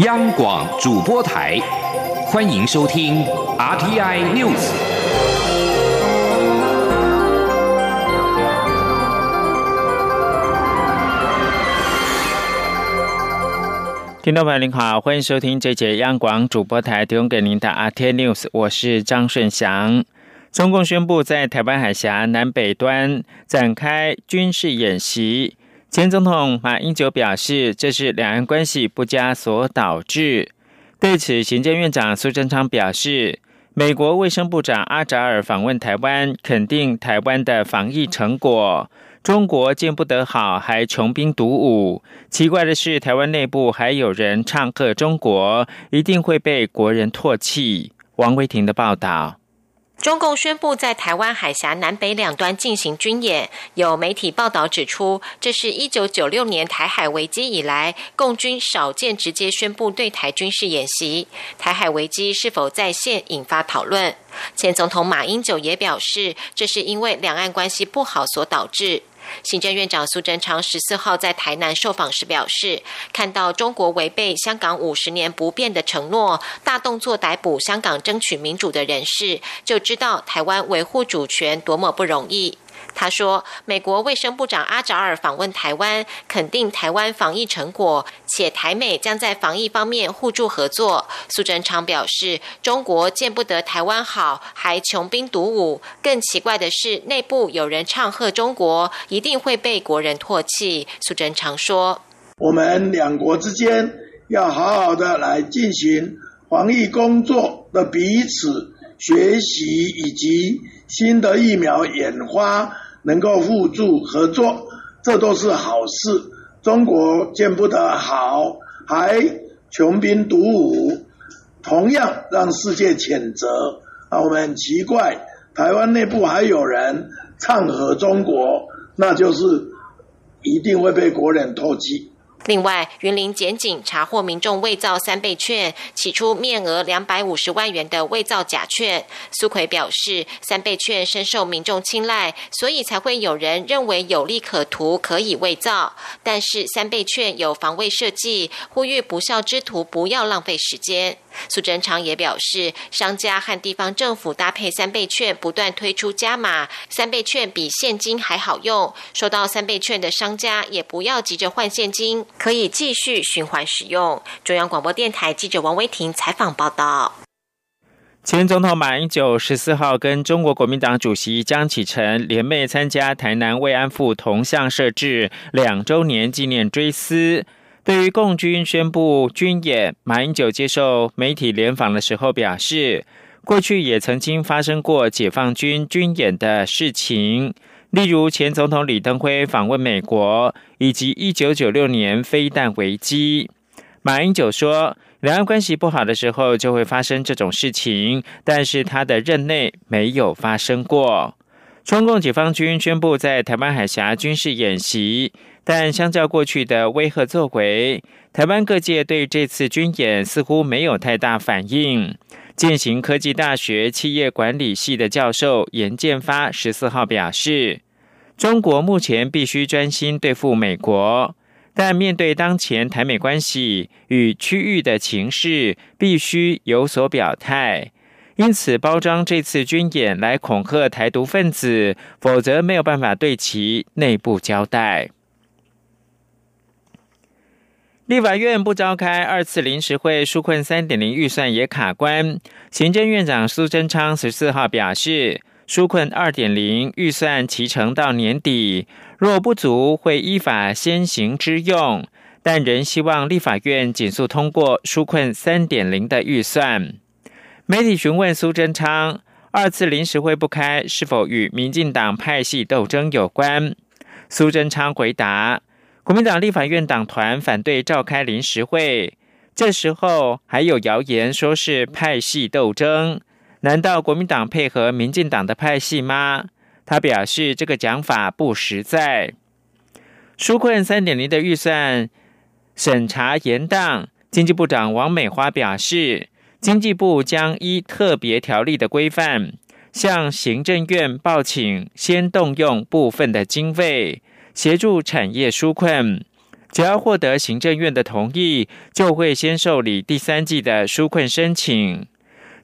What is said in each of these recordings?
央广主播台，欢迎收听 RTI News。听众朋友您好，欢迎收听这节央广主播台提供给您的 RTI News，我是张顺祥。中共宣布在台湾海峡南北端展开军事演习。前总统马英九表示，这是两岸关系不佳所导致。对此，行政院长苏贞昌表示，美国卫生部长阿扎尔访问台湾，肯定台湾的防疫成果。中国见不得好，还穷兵黩武。奇怪的是，台湾内部还有人唱和中国，一定会被国人唾弃。王威婷的报道。中共宣布在台湾海峡南北两端进行军演，有媒体报道指出，这是一九九六年台海危机以来，共军少见直接宣布对台军事演习。台海危机是否再现，引发讨论。前总统马英九也表示，这是因为两岸关系不好所导致。行政院长苏贞昌十四号在台南受访时表示，看到中国违背香港五十年不变的承诺，大动作逮捕香港争取民主的人士，就知道台湾维护主权多么不容易。他说，美国卫生部长阿扎尔访问台湾，肯定台湾防疫成果，且台美将在防疫方面互助合作。苏贞昌表示，中国见不得台湾好，还穷兵黩武。更奇怪的是，内部有人唱和中国，一定会被国人唾弃。苏贞昌说：“我们两国之间要好好的来进行防疫工作的彼此学习，以及新的疫苗研发。”能够互助合作，这都是好事。中国见不得好，还穷兵黩武，同样让世界谴责。啊，我们很奇怪，台湾内部还有人唱和中国，那就是一定会被国人唾弃。另外，云林检警查获民众伪造三倍券，起初面额两百五十万元的伪造假券。苏奎表示，三倍券深受民众青睐，所以才会有人认为有利可图，可以伪造。但是三倍券有防卫设计，呼吁不孝之徒不要浪费时间。苏贞昌也表示，商家和地方政府搭配三倍券，不断推出加码，三倍券比现金还好用。收到三倍券的商家也不要急着换现金，可以继续循环使用。中央广播电台记者王威婷采访报道。前总统马英九十四号跟中国国民党主席江启臣联袂参加台南慰安妇铜像设置两周年纪念追思。对于共军宣布军演，马英九接受媒体联访的时候表示，过去也曾经发生过解放军军演的事情，例如前总统李登辉访问美国，以及一九九六年飞弹危机。马英九说，两岸关系不好的时候就会发生这种事情，但是他的任内没有发生过。中共解放军宣布在台湾海峡军事演习。但相较过去的威吓作为，台湾各界对这次军演似乎没有太大反应。建行科技大学企业管理系的教授严建发十四号表示，中国目前必须专心对付美国，但面对当前台美关系与区域的情势，必须有所表态。因此，包装这次军演来恐吓台独分子，否则没有办法对其内部交代。立法院不召开二次临时会，纾困三点零预算也卡关。行政院长苏贞昌十四号表示，纾困二点零预算提成到年底，若不足会依法先行之用，但仍希望立法院紧速通过纾困三点零的预算。媒体询问苏贞昌，二次临时会不开是否与民进党派系斗争有关？苏贞昌回答。国民党立法院党团反对召开临时会，这时候还有谣言说是派系斗争，难道国民党配合民进党的派系吗？他表示这个讲法不实在。纾困三点零的预算审查严当，经济部长王美花表示，经济部将依特别条例的规范，向行政院报请先动用部分的经费。协助产业纾困，只要获得行政院的同意，就会先受理第三季的纾困申请。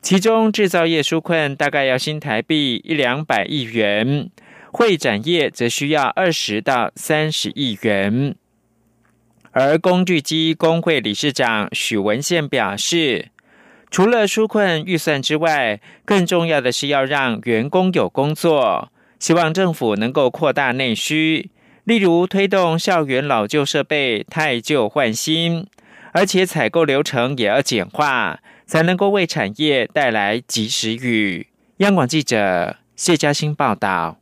其中制造业纾困大概要新台币一两百亿元，会展业则需要二十到三十亿元。而工具机工会理事长许文宪表示，除了纾困预算之外，更重要的是要让员工有工作，希望政府能够扩大内需，例如推动校园老旧设备汰旧换新，而且采购流程也要简化。才能够为产业带来及时雨。央广记者谢嘉欣报道。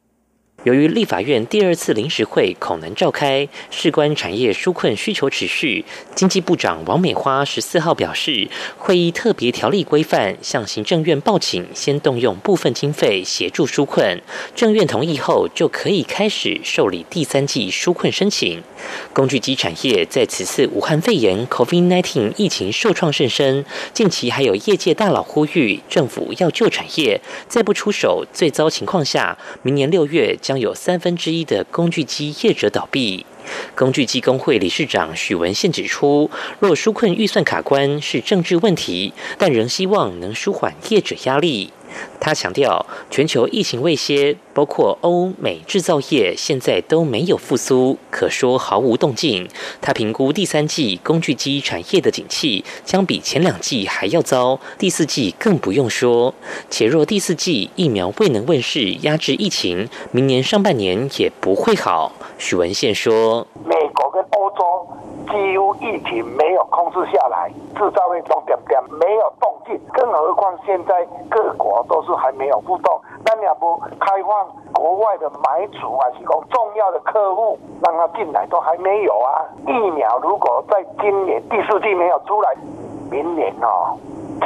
由于立法院第二次临时会恐能召开，事关产业纾困需求持续，经济部长王美花十四号表示，会议特别条例规范向行政院报请，先动用部分经费协助纾困，政院同意后就可以开始受理第三季纾困申请。工具机产业在此次武汉肺炎 （COVID-19） 疫情受创甚深，近期还有业界大佬呼吁政府要救产业，再不出手，最糟情况下，明年六月。将有三分之一的工具机业者倒闭。工具机工会理事长许文宪指出，若纾困预算卡关是政治问题，但仍希望能舒缓业者压力。他强调，全球疫情未歇，包括欧美制造业现在都没有复苏，可说毫无动静。他评估第三季工具机产业的景气将比前两季还要糟，第四季更不用说。且若第四季疫苗未能问世压制疫情，明年上半年也不会好。许文宪说：“。”乎疫情没有控制下来，制造业都点点没有动静，更何况现在各国都是还没有互动，那你要不开放国外的买主啊，提供重要的客户让他进来都还没有啊。疫苗如果在今年第四季没有出来，明年哦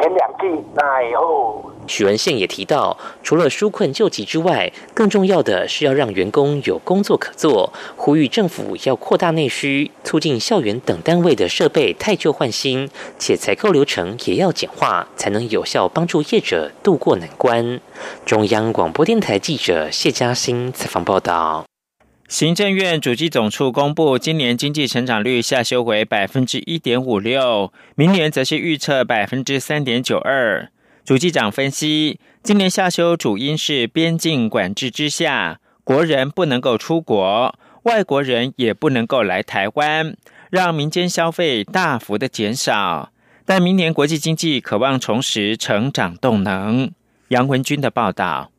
前两季那以后。许文宪也提到，除了纾困救急之外，更重要的是要让员工有工作可做，呼吁政府要扩大内需，促进校园等单位的设备汰旧换新，且采购流程也要简化，才能有效帮助业者渡过难关。中央广播电台记者谢嘉欣采访报道。行政院主机总处公布，今年经济成长率下修为百分之一点五六，明年则是预测百分之三点九二。主机长分析，今年下修主因是边境管制之下，国人不能够出国，外国人也不能够来台湾，让民间消费大幅的减少。但明年国际经济渴望重拾成长动能。杨文军的报道。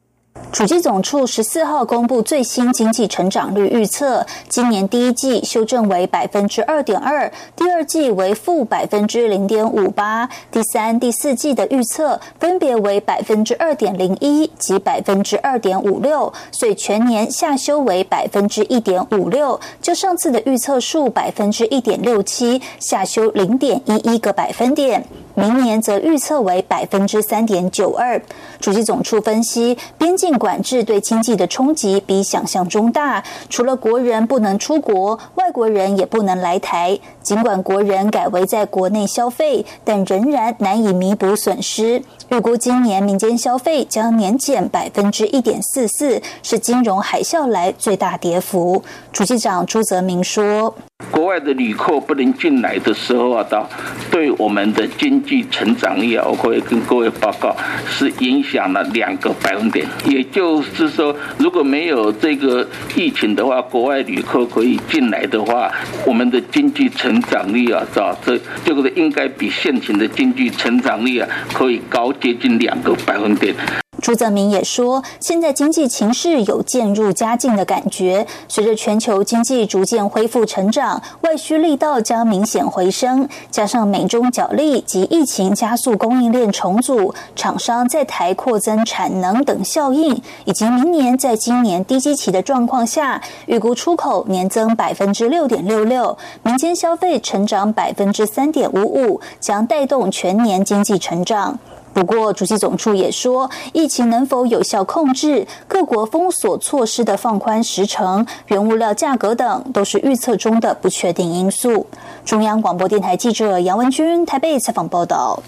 主计总处十四号公布最新经济成长率预测，今年第一季修正为百分之二点二，第二季为负百分之零点五八，第三、第四季的预测分别为百分之二点零一及百分之二点五六，所以全年下修为百分之一点五六，就上次的预测数百分之一点六七，下修零点一一个百分点。明年则预测为百分之三点九二。主席总处分析，边境管制对经济的冲击比想象中大。除了国人不能出国，外国人也不能来台。尽管国人改为在国内消费，但仍然难以弥补损失。预估今年民间消费将年减百分之一点四四，是金融海啸来最大跌幅。主席长朱泽明说。国外的旅客不能进来的时候啊，到对我们的经济成长率啊，我会跟各位报告，是影响了两个百分点。也就是说，如果没有这个疫情的话，国外旅客可以进来的话，我们的经济成长率啊，这这这个应该比现行的经济成长率啊，可以高接近两个百分点。朱泽明也说，现在经济情势有渐入佳境的感觉。随着全球经济逐渐恢复成长，外需力道将明显回升，加上美中角力及疫情加速供应链重组、厂商在台扩增产能等效应，以及明年在今年低基期的状况下，预估出口年增百分之六点六六，民间消费成长百分之三点五五，将带动全年经济成长。不过，主席总处也说，疫情能否有效控制，各国封锁措施的放宽时程、原物料价格等，都是预测中的不确定因素。中央广播电台记者杨文君台北采访报道。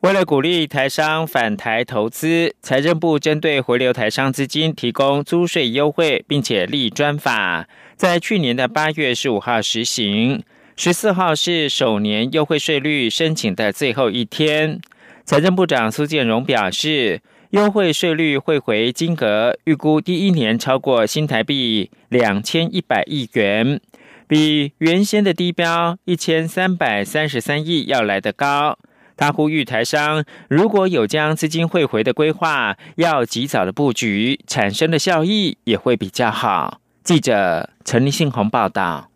为了鼓励台商返台投资，财政部针对回流台商资金提供租税优惠，并且立专法。在去年的八月十五号实行，十四号是首年优惠税率申请的最后一天。财政部长苏建荣表示，优惠税率汇回金额预估第一年超过新台币两千一百亿元，比原先的低标一千三百三十三亿要来得高。他呼吁台商如果有将资金汇回的规划，要及早的布局，产生的效益也会比较好。记者陈立信宏报道。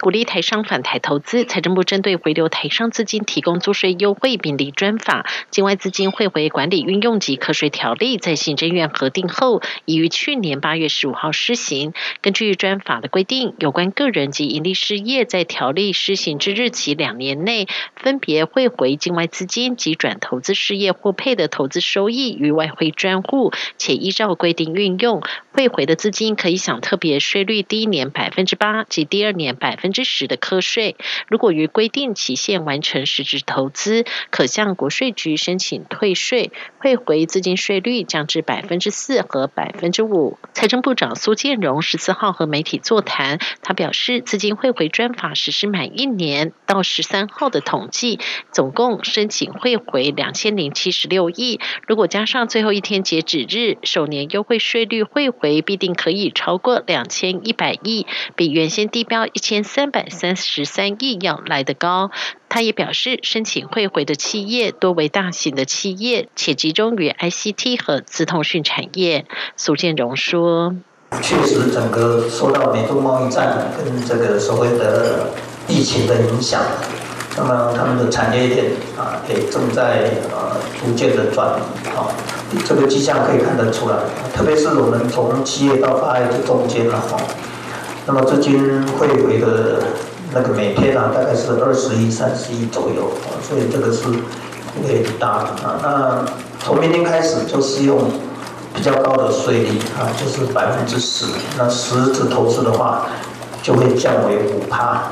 鼓励台商返台投资，财政部针对回流台商资金提供租税优惠并立专法，境外资金汇回管理运用及课税条例在行政院核定后，已于去年八月十五号施行。根据专法的规定，有关个人及营利事业在条例施行之日起两年内，分别汇回境外资金及转投资事业获配的投资收益于外汇专户，且依照规定运用，汇回的资金可以享特别税率第一年百分之八及第二年百。分之十的课税，如果于规定期限完成实质投资，可向国税局申请退税，汇回资金税率降至百分之四和百分之五。财政部长苏建荣十四号和媒体座谈，他表示，资金汇回专法实施满一年到十三号的统计，总共申请汇回两千零七十六亿。如果加上最后一天截止日，首年优惠税率汇回必定可以超过两千一百亿，比原先低标一千。三三百三十三亿要来得高，他也表示，申请汇回的企业多为大型的企业，且集中于 ICT 和资通讯产业。苏建荣说：“确实，整个受到美中贸易战跟这个所谓的疫情的影响，那么他们的产业链啊，也正在呃逐渐的转移啊，这个迹象可以看得出来，特别是我们从七月到八月这中间啊。”那么资金汇回的那个每天啊，大概是二十亿、三十亿左右啊，所以这个是有点大啊。那从明天开始就是用比较高的税率啊，就是百分之十。那实质投资的话，就会降为五趴。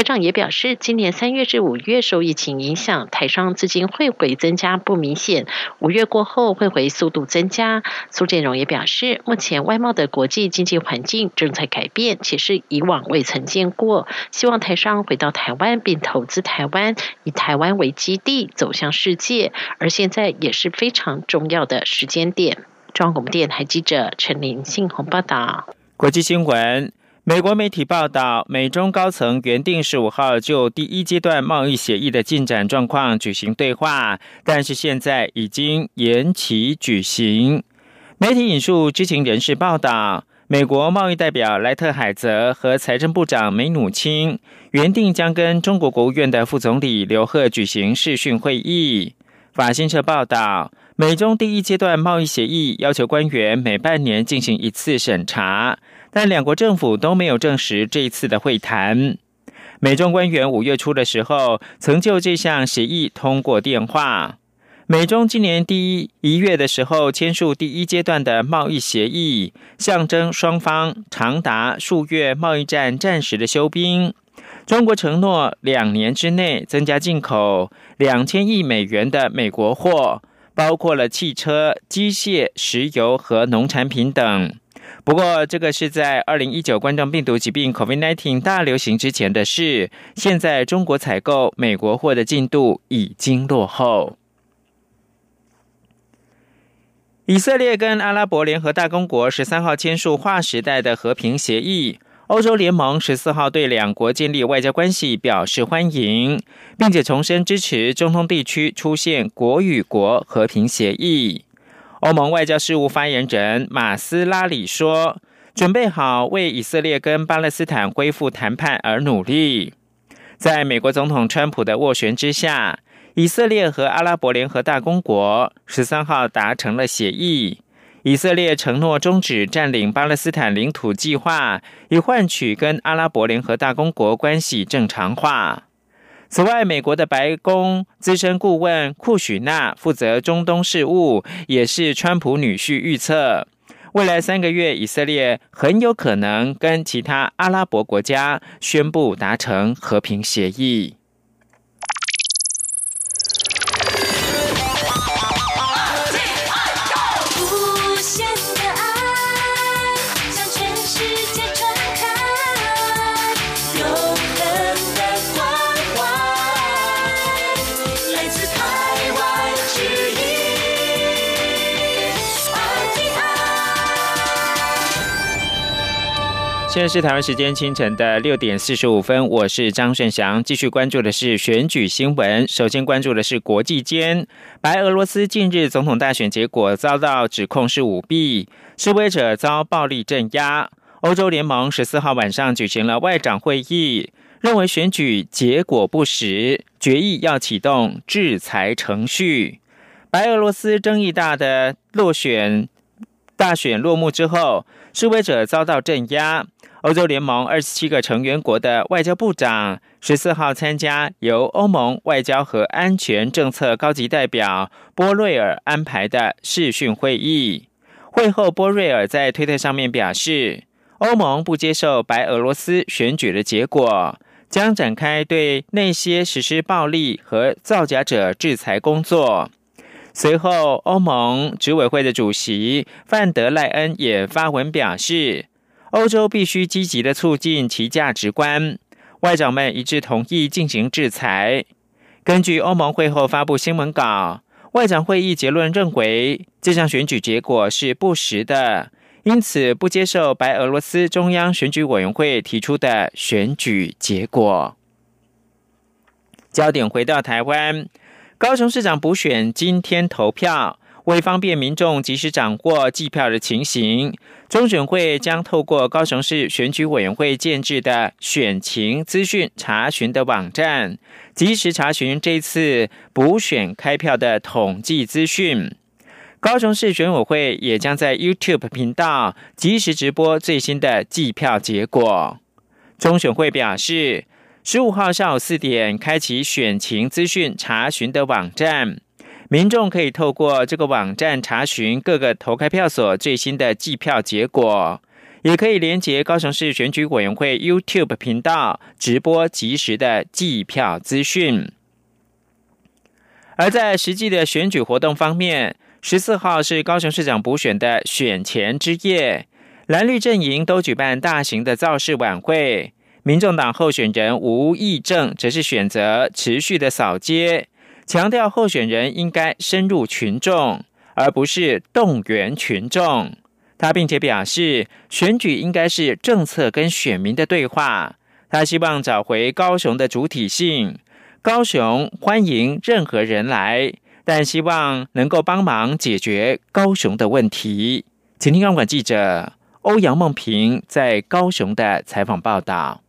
台长也表示，今年三月至五月受疫情影响，台商资金汇回增加不明显。五月过后汇回速度增加。苏建荣也表示，目前外贸的国际经济环境正在改变，且是以往未曾见过。希望台商回到台湾并投资台湾，以台湾为基地走向世界。而现在也是非常重要的时间点。中央广播电台记者陈林信宏报道。国际新闻。美国媒体报道，美中高层原定十五号就第一阶段贸易协议的进展状况举行对话，但是现在已经延期举行。媒体引述知情人士报道，美国贸易代表莱特海泽和财政部长梅努钦原定将跟中国国务院的副总理刘鹤举行视讯会议。法新社报道，美中第一阶段贸易协议要求官员每半年进行一次审查。但两国政府都没有证实这一次的会谈。美中官员五月初的时候曾就这项协议通过电话。美中今年第一一月的时候签署第一阶段的贸易协议，象征双方长达数月贸易战暂时的休兵。中国承诺两年之内增加进口两千亿美元的美国货，包括了汽车、机械、石油和农产品等。不过，这个是在二零一九冠状病毒疾病 （COVID-19） 大流行之前的事。现在，中国采购美国货的进度已经落后。以色列跟阿拉伯联合大公国十三号签署划时代的和平协议。欧洲联盟十四号对两国建立外交关系表示欢迎，并且重申支持中东地区出现国与国和平协议。欧盟外交事务发言人马斯拉里说：“准备好为以色列跟巴勒斯坦恢复谈判而努力。”在美国总统川普的斡旋之下，以色列和阿拉伯联合大公国十三号达成了协议。以色列承诺终止占领巴勒斯坦领土计划，以换取跟阿拉伯联合大公国关系正常化。此外，美国的白宫资深顾问库许纳负责中东事务，也是川普女婿预测，未来三个月以色列很有可能跟其他阿拉伯国家宣布达成和平协议。现在是台湾时间清晨的六点四十五分，我是张顺祥，继续关注的是选举新闻。首先关注的是国际间，白俄罗斯近日总统大选结果遭到指控是舞弊，示威者遭暴力镇压。欧洲联盟十四号晚上举行了外长会议，认为选举结果不实，决议要启动制裁程序。白俄罗斯争议大的落选大选落幕之后，示威者遭到镇压。欧洲联盟二十七个成员国的外交部长十四号参加由欧盟外交和安全政策高级代表波瑞尔安排的视讯会议。会后，波瑞尔在推特上面表示，欧盟不接受白俄罗斯选举的结果，将展开对那些实施暴力和造假者制裁工作。随后，欧盟执委会的主席范德赖恩也发文表示。欧洲必须积极的促进其价值观。外长们一致同意进行制裁。根据欧盟会后发布新闻稿，外长会议结论认为这项选举结果是不实的，因此不接受白俄罗斯中央选举委员会提出的选举结果。焦点回到台湾，高雄市长补选今天投票。为方便民众及时掌握计票的情形，中选会将透过高雄市选举委员会建制的选情资讯查询的网站，及时查询这次补选开票的统计资讯。高雄市选委会也将在 YouTube 频道及时直播最新的计票结果。中选会表示，十五号下午四点开启选情资讯查询的网站。民众可以透过这个网站查询各个投开票所最新的计票结果，也可以连接高雄市选举委员会 YouTube 频道直播即时的计票资讯。而在实际的选举活动方面，十四号是高雄市长补选的选前之夜，蓝绿阵营都举办大型的造势晚会，民众党候选人吴益政则是选择持续的扫街。强调候选人应该深入群众，而不是动员群众。他并且表示，选举应该是政策跟选民的对话。他希望找回高雄的主体性。高雄欢迎任何人来，但希望能够帮忙解决高雄的问题。请听央广记者欧阳梦平在高雄的采访报道。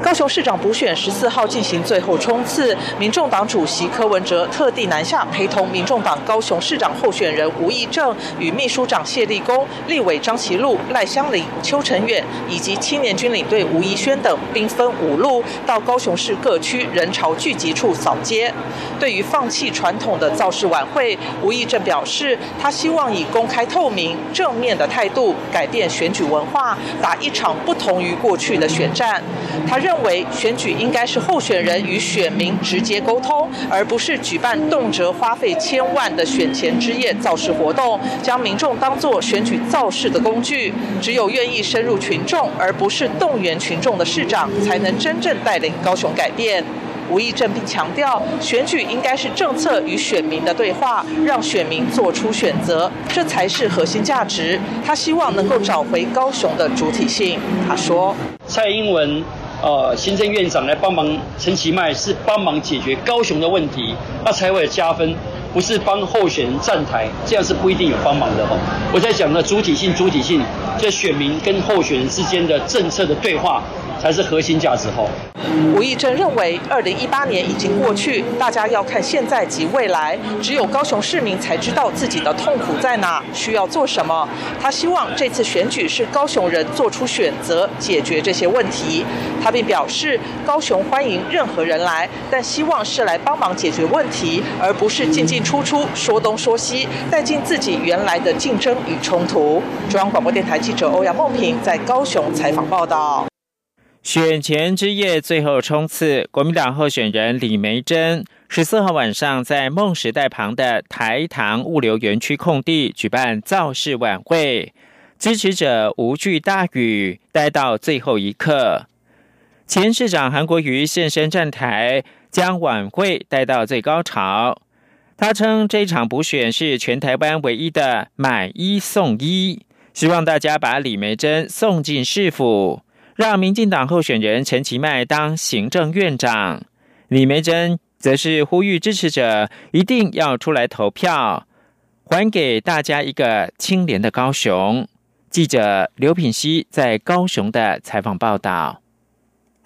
高雄市长补选十四号进行最后冲刺，民众党主席柯文哲特地南下陪同民众党高雄市长候选人吴义正与秘书长谢立功、立委张其禄、赖香林、邱成远以及青年军领队吴怡轩等，兵分五路到高雄市各区人潮聚集处扫街。对于放弃传统的造势晚会，吴义正表示，他希望以公开透明、正面的态度改变选举文化，打一场不同于过去的选战。他。认为选举应该是候选人与选民直接沟通，而不是举办动辄花费千万的选前之夜造势活动，将民众当作选举造势的工具。只有愿意深入群众，而不是动员群众的市长，才能真正带领高雄改变。吴益政并强调，选举应该是政策与选民的对话，让选民做出选择，这才是核心价值。他希望能够找回高雄的主体性。他说：“蔡英文。”呃，行政院长来帮忙，陈其迈是帮忙解决高雄的问题，那才会加分，不是帮候选人站台，这样是不一定有帮忙的哦。我在讲的主体性，主体性，这选民跟候选人之间的政策的对话。才是核心价值后，吴益正认为，二零一八年已经过去，大家要看现在及未来。只有高雄市民才知道自己的痛苦在哪，需要做什么。他希望这次选举是高雄人做出选择，解决这些问题。他并表示，高雄欢迎任何人来，但希望是来帮忙解决问题，而不是进进出出说东说西，带进自己原来的竞争与冲突。中央广播电台记者欧阳梦平在高雄采访报道。选前之夜最后冲刺，国民党候选人李梅珍十四号晚上在梦时代旁的台糖物流园区空地举办造势晚会，支持者无惧大雨，待到最后一刻。前市长韩国瑜现身站台，将晚会带到最高潮。他称这场补选是全台湾唯一的买一送一，希望大家把李梅珍送进市府。让民进党候选人陈其迈当行政院长。李梅珍则是呼吁支持者一定要出来投票，还给大家一个清廉的高雄。记者刘品熙在高雄的采访报道。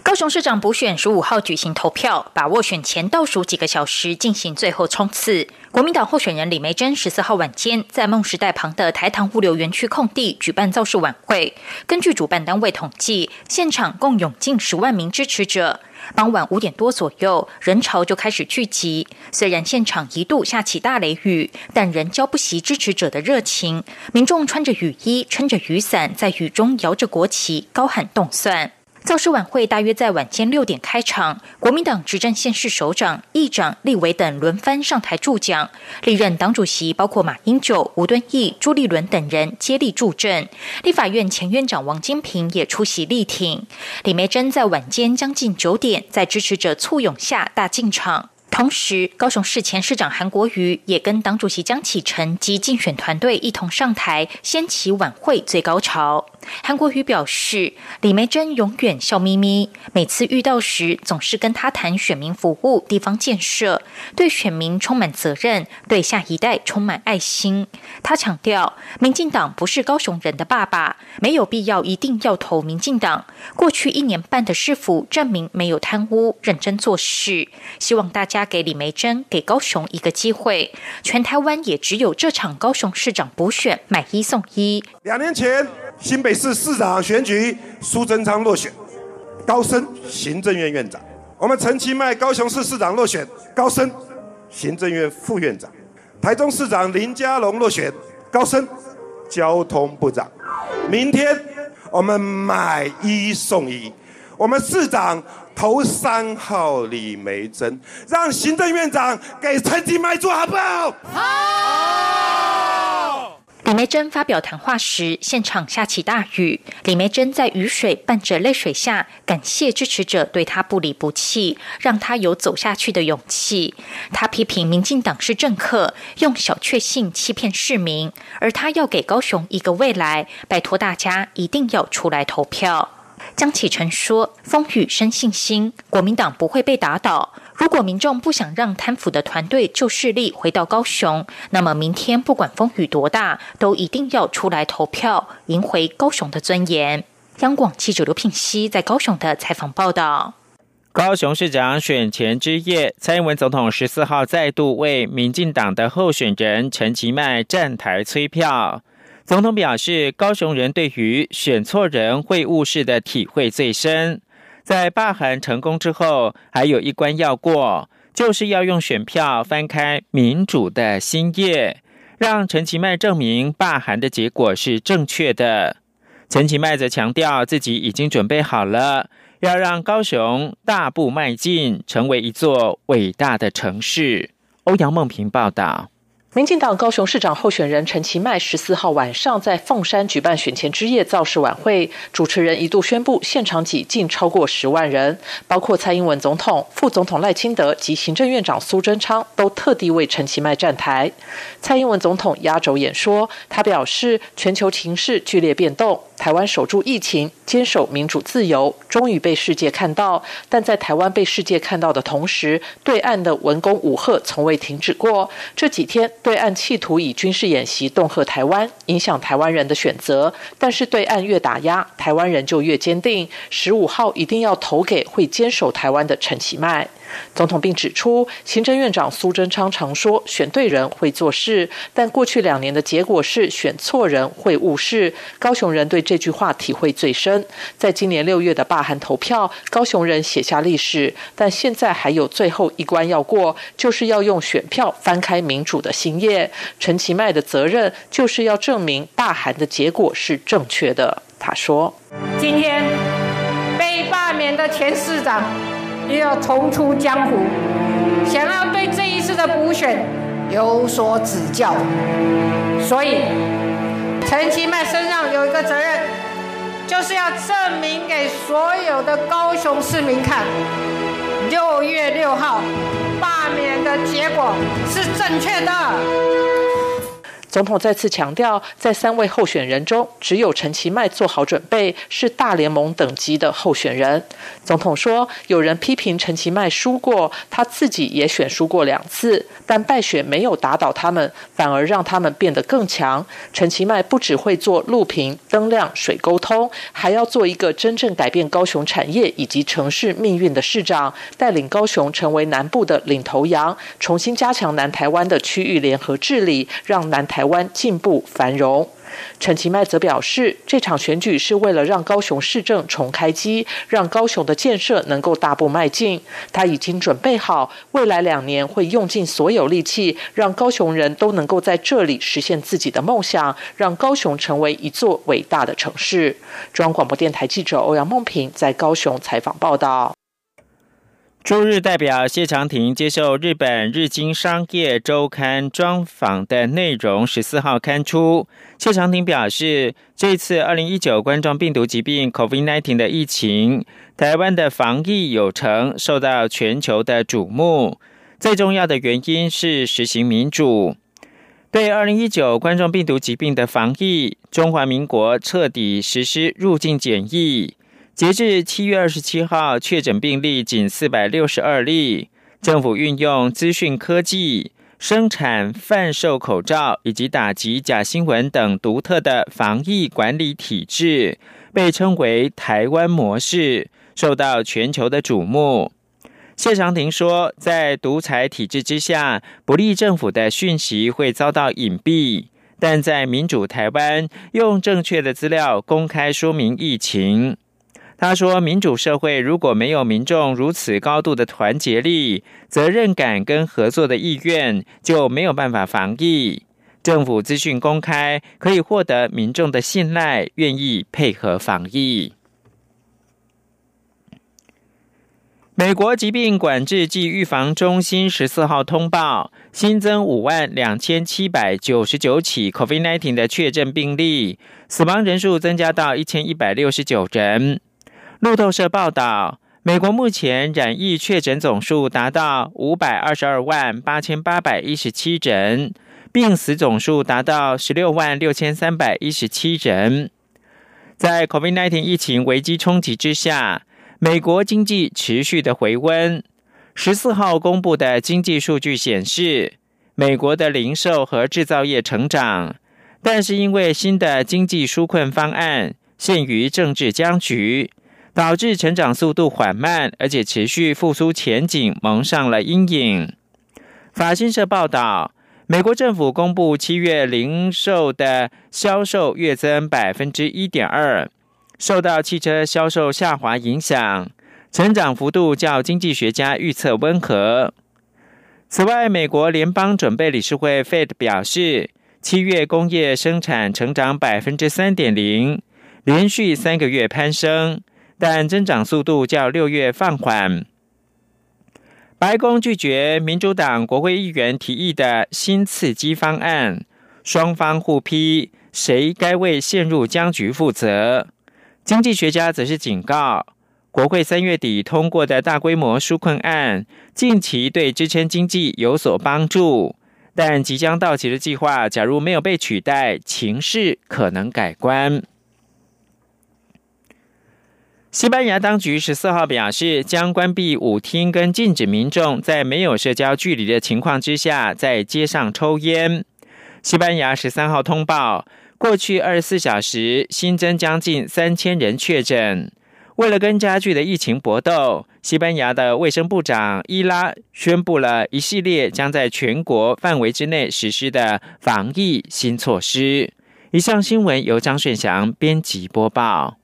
高雄市长补选十五号举行投票，把握选前倒数几个小时进行最后冲刺。国民党候选人李梅珍十四号晚间在梦时代旁的台糖物流园区空地举办造势晚会。根据主办单位统计，现场共涌进十万名支持者。傍晚五点多左右，人潮就开始聚集。虽然现场一度下起大雷雨，但仍浇不熄支持者的热情。民众穿着雨衣，撑着雨伞，在雨中摇着国旗，高喊动算。造势晚会大约在晚间六点开场，国民党执政县市首长、议长、立委等轮番上台助讲，历任党主席包括马英九、吴敦义、朱立伦等人接力助阵，立法院前院长王金平也出席力挺。李梅珍在晚间将近九点，在支持者簇拥下大进场。同时，高雄市前市长韩国瑜也跟党主席江启臣及竞选团队一同上台，掀起晚会最高潮。韩国瑜表示，李梅珍永远笑眯眯，每次遇到时总是跟他谈选民服务、地方建设，对选民充满责任，对下一代充满爱心。他强调，民进党不是高雄人的爸爸，没有必要一定要投民进党。过去一年半的市府证明没有贪污，认真做事。希望大家给李梅珍、给高雄一个机会。全台湾也只有这场高雄市长补选买一送一。两年前。新北市市长选举，苏贞昌落选，高升行政院院长。我们陈其迈高雄市市长落选，高升行政院副院长。台中市长林佳龙落选，高升交通部长。明天我们买一送一，我们市长投三号李梅珍，让行政院长给陈其迈做好不好？好。李梅珍发表谈话时，现场下起大雨。李梅珍在雨水伴着泪水下，感谢支持者对他不离不弃，让他有走下去的勇气。他批评民进党是政客，用小确幸欺骗市民，而他要给高雄一个未来，拜托大家一定要出来投票。江启臣说：“风雨生信心，国民党不会被打倒。如果民众不想让贪腐的团队旧势力回到高雄，那么明天不管风雨多大，都一定要出来投票，赢回高雄的尊严。”央广记者刘品熙在高雄的采访报道。高雄市长选前之夜，蔡英文总统十四号再度为民进党的候选人陈其迈站台催票。总统表示，高雄人对于选错人会误事的体会最深。在罢韩成功之后，还有一关要过，就是要用选票翻开民主的新页，让陈其迈证明罢韩的结果是正确的。陈其迈则强调自己已经准备好了，要让高雄大步迈进，成为一座伟大的城市。欧阳梦平报道。民进党高雄市长候选人陈其迈十四号晚上在凤山举办选前之夜造势晚会，主持人一度宣布现场挤进超过十万人，包括蔡英文总统、副总统赖清德及行政院长苏贞昌都特地为陈其迈站台。蔡英文总统压轴演说，他表示全球情势剧烈变动。台湾守住疫情，坚守民主自由，终于被世界看到。但在台湾被世界看到的同时，对岸的文攻武赫从未停止过。这几天，对岸企图以军事演习恫吓台湾，影响台湾人的选择。但是对岸越打压，台湾人就越坚定。十五号一定要投给会坚守台湾的陈其迈。总统并指出，行政院长苏贞昌常说选对人会做事，但过去两年的结果是选错人会误事。高雄人对这句话体会最深。在今年六月的罢韩投票，高雄人写下历史，但现在还有最后一关要过，就是要用选票翻开民主的新页。陈其迈的责任就是要证明罢韩的结果是正确的。他说：“今天被罢免的前市长。”又要重出江湖，想要对这一次的补选有所指教，所以陈其迈身上有一个责任，就是要证明给所有的高雄市民看，六月六号罢免的结果是正确的。总统再次强调，在三位候选人中，只有陈其迈做好准备，是大联盟等级的候选人。总统说，有人批评陈其迈输过，他自己也选输过两次，但败选没有打倒他们，反而让他们变得更强。陈其迈不只会做路平、灯亮、水沟通，还要做一个真正改变高雄产业以及城市命运的市长，带领高雄成为南部的领头羊，重新加强南台湾的区域联合治理，让南台湾进步繁荣。陈其迈则表示，这场选举是为了让高雄市政重开机，让高雄的建设能够大步迈进。他已经准备好，未来两年会用尽所有力气，让高雄人都能够在这里实现自己的梦想，让高雄成为一座伟大的城市。中央广播电台记者欧阳梦平在高雄采访报道。驻日代表谢长廷接受日本日经商业周刊专访的内容，十四号刊出。谢长廷表示，这次二零一九冠状病毒疾病 （COVID-19） 的疫情，台湾的防疫有成，受到全球的瞩目。最重要的原因是实行民主。对二零一九冠状病毒疾病的防疫，中华民国彻底实施入境检疫。截至七月二十七号，确诊病例仅四百六十二例。政府运用资讯科技生产、贩售口罩，以及打击假新闻等独特的防疫管理体制，被称为“台湾模式”，受到全球的瞩目。谢长廷说，在独裁体制之下，不利政府的讯息会遭到隐蔽；但在民主台湾，用正确的资料公开说明疫情。他说：“民主社会如果没有民众如此高度的团结力、责任感跟合作的意愿，就没有办法防疫。政府资讯公开，可以获得民众的信赖，愿意配合防疫。”美国疾病管制暨预防中心十四号通报，新增五万两千七百九十九起 COVID-19 的确诊病例，死亡人数增加到一千一百六十九人。路透社报道，美国目前染疫确诊总数达到五百二十二万八千八百一十七人，病死总数达到十六万六千三百一十七人。在 COVID-19 疫情危机冲击之下，美国经济持续的回温。十四号公布的经济数据显示，美国的零售和制造业成长，但是因为新的经济纾困方案陷于政治僵局。导致成长速度缓慢，而且持续复苏前景蒙上了阴影。法新社报道，美国政府公布七月零售的销售月增百分之一点二，受到汽车销售下滑影响，成长幅度较经济学家预测温和。此外，美国联邦准备理事会 Fed 表示，七月工业生产成长百分之三点零，连续三个月攀升。但增长速度较六月放缓。白宫拒绝民主党国会议员提议的新刺激方案，双方互批，谁该为陷入僵局负责？经济学家则是警告，国会三月底通过的大规模纾困案，近期对支撑经济有所帮助，但即将到期的计划，假如没有被取代，情势可能改观。西班牙当局十四号表示，将关闭舞厅跟禁止民众在没有社交距离的情况之下在街上抽烟。西班牙十三号通报，过去二十四小时新增将近三千人确诊。为了跟加剧的疫情搏斗，西班牙的卫生部长伊拉宣布了一系列将在全国范围之内实施的防疫新措施。以上新闻由张顺祥编辑播报。